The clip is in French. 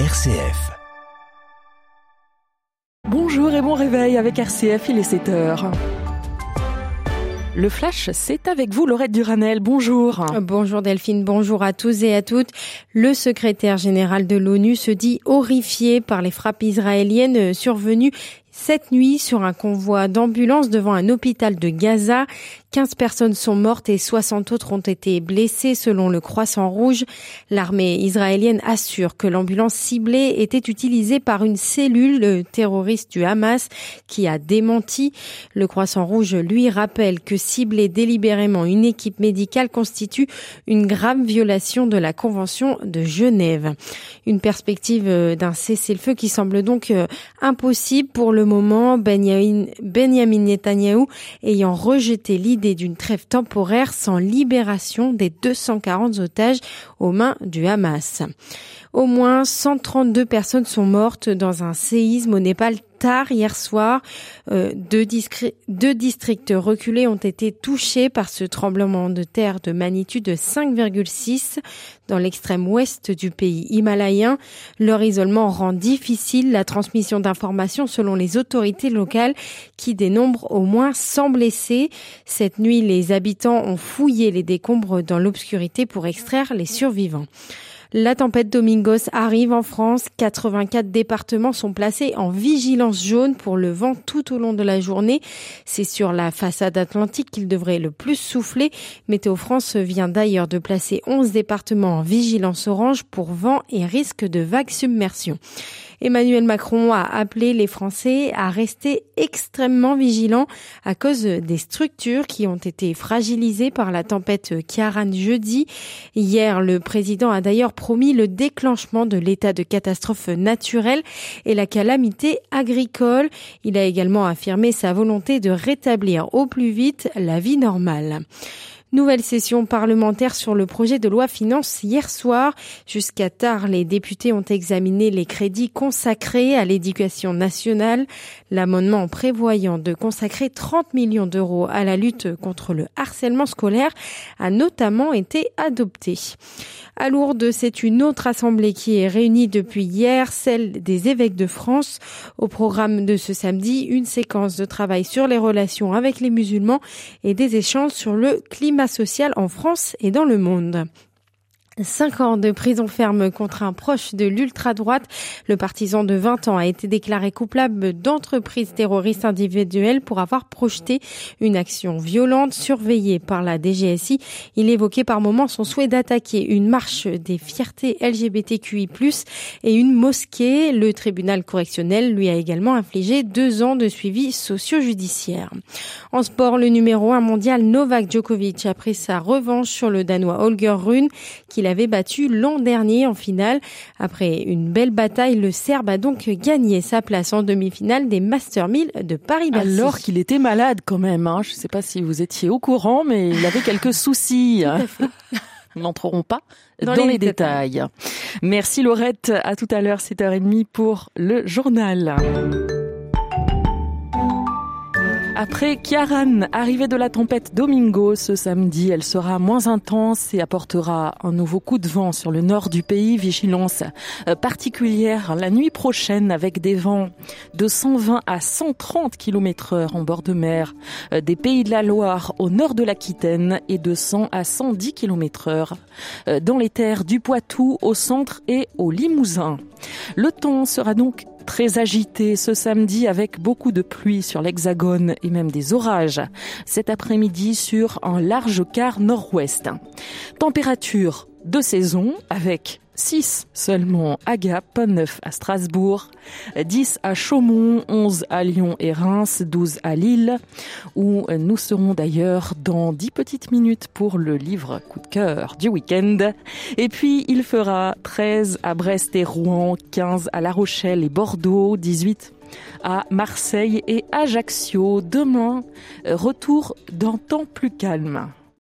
RCF. Bonjour et bon réveil avec RCF, il est 7 heures. Le flash, c'est avec vous, Laurette Duranel. Bonjour. Bonjour Delphine, bonjour à tous et à toutes. Le secrétaire général de l'ONU se dit horrifié par les frappes israéliennes survenues cette nuit sur un convoi d'ambulance devant un hôpital de Gaza. 15 personnes sont mortes et 60 autres ont été blessées selon le Croissant Rouge. L'armée israélienne assure que l'ambulance ciblée était utilisée par une cellule terroriste du Hamas qui a démenti. Le Croissant Rouge lui rappelle que cibler délibérément une équipe médicale constitue une grave violation de la Convention de Genève. Une perspective d'un cessez-le-feu qui semble donc euh, impossible pour le moment, Benjamin, Netanyahu ayant rejeté l'idée d'une trêve temporaire sans libération des 240 otages aux mains du Hamas. Au moins 132 personnes sont mortes dans un séisme au Népal tard hier soir. Euh, deux, deux, districts reculés ont été touchés par ce tremblement de terre de magnitude 5,6 dans l'extrême ouest du pays himalayen. Leur isolement rend difficile la transmission d'informations selon les autorités locales qui dénombrent au moins 100 blessés. Cette nuit, les habitants ont fouillé les décombres dans l'obscurité pour extraire les survivants. La tempête Domingos arrive en France. 84 départements sont placés en vigilance jaune pour le vent tout au long de la journée. C'est sur la façade atlantique qu'il devrait le plus souffler. Météo France vient d'ailleurs de placer 11 départements en vigilance orange pour vent et risque de vague submersion. Emmanuel Macron a appelé les Français à rester extrêmement vigilants à cause des structures qui ont été fragilisées par la tempête Kiaran jeudi. Hier, le président a d'ailleurs promis le déclenchement de l'état de catastrophe naturelle et la calamité agricole. Il a également affirmé sa volonté de rétablir au plus vite la vie normale. Nouvelle session parlementaire sur le projet de loi finance hier soir. Jusqu'à tard, les députés ont examiné les crédits consacrés à l'éducation nationale. L'amendement prévoyant de consacrer 30 millions d'euros à la lutte contre le harcèlement scolaire a notamment été adopté. À Lourdes, c'est une autre assemblée qui est réunie depuis hier, celle des évêques de France. Au programme de ce samedi, une séquence de travail sur les relations avec les musulmans et des échanges sur le climat social en France et dans le monde. Cinq ans de prison ferme contre un proche de l'ultra-droite. Le partisan de 20 ans a été déclaré coupable d'entreprise terroriste individuelle pour avoir projeté une action violente surveillée par la DGSI. Il évoquait par moments son souhait d'attaquer une marche des fiertés LGBTQI+, et une mosquée. Le tribunal correctionnel lui a également infligé deux ans de suivi socio-judiciaire. En sport, le numéro un mondial Novak Djokovic a pris sa revanche sur le Danois Holger Rune, qui il avait battu l'an dernier en finale. Après une belle bataille, le Serbe a donc gagné sa place en demi-finale des Master 1000 de Paris-Bercy. Alors qu'il était malade quand même. Hein. Je ne sais pas si vous étiez au courant, mais il avait quelques soucis. Nous n'entrerons pas dans, les, les détails. Merci Laurette. À tout à l'heure, 7h30 pour le journal. Après Kiaran, arrivée de la tempête Domingo ce samedi, elle sera moins intense et apportera un nouveau coup de vent sur le nord du pays. Vigilance euh, particulière la nuit prochaine avec des vents de 120 à 130 km heure en bord de mer euh, des pays de la Loire au nord de l'Aquitaine et de 100 à 110 km heure euh, dans les terres du Poitou au centre et au Limousin. Le temps sera donc très agité ce samedi avec beaucoup de pluie sur l'hexagone et même des orages. Cet après-midi sur un large quart nord-ouest. Température de saison avec 6 seulement à Gap, 9 à Strasbourg, 10 à Chaumont, 11 à Lyon et Reims, 12 à Lille, où nous serons d'ailleurs dans 10 petites minutes pour le livre coup de cœur du week-end. Et puis il fera 13 à Brest et Rouen, 15 à La Rochelle et Bordeaux, 18 à Marseille et Ajaccio. Demain, retour d'un temps plus calme.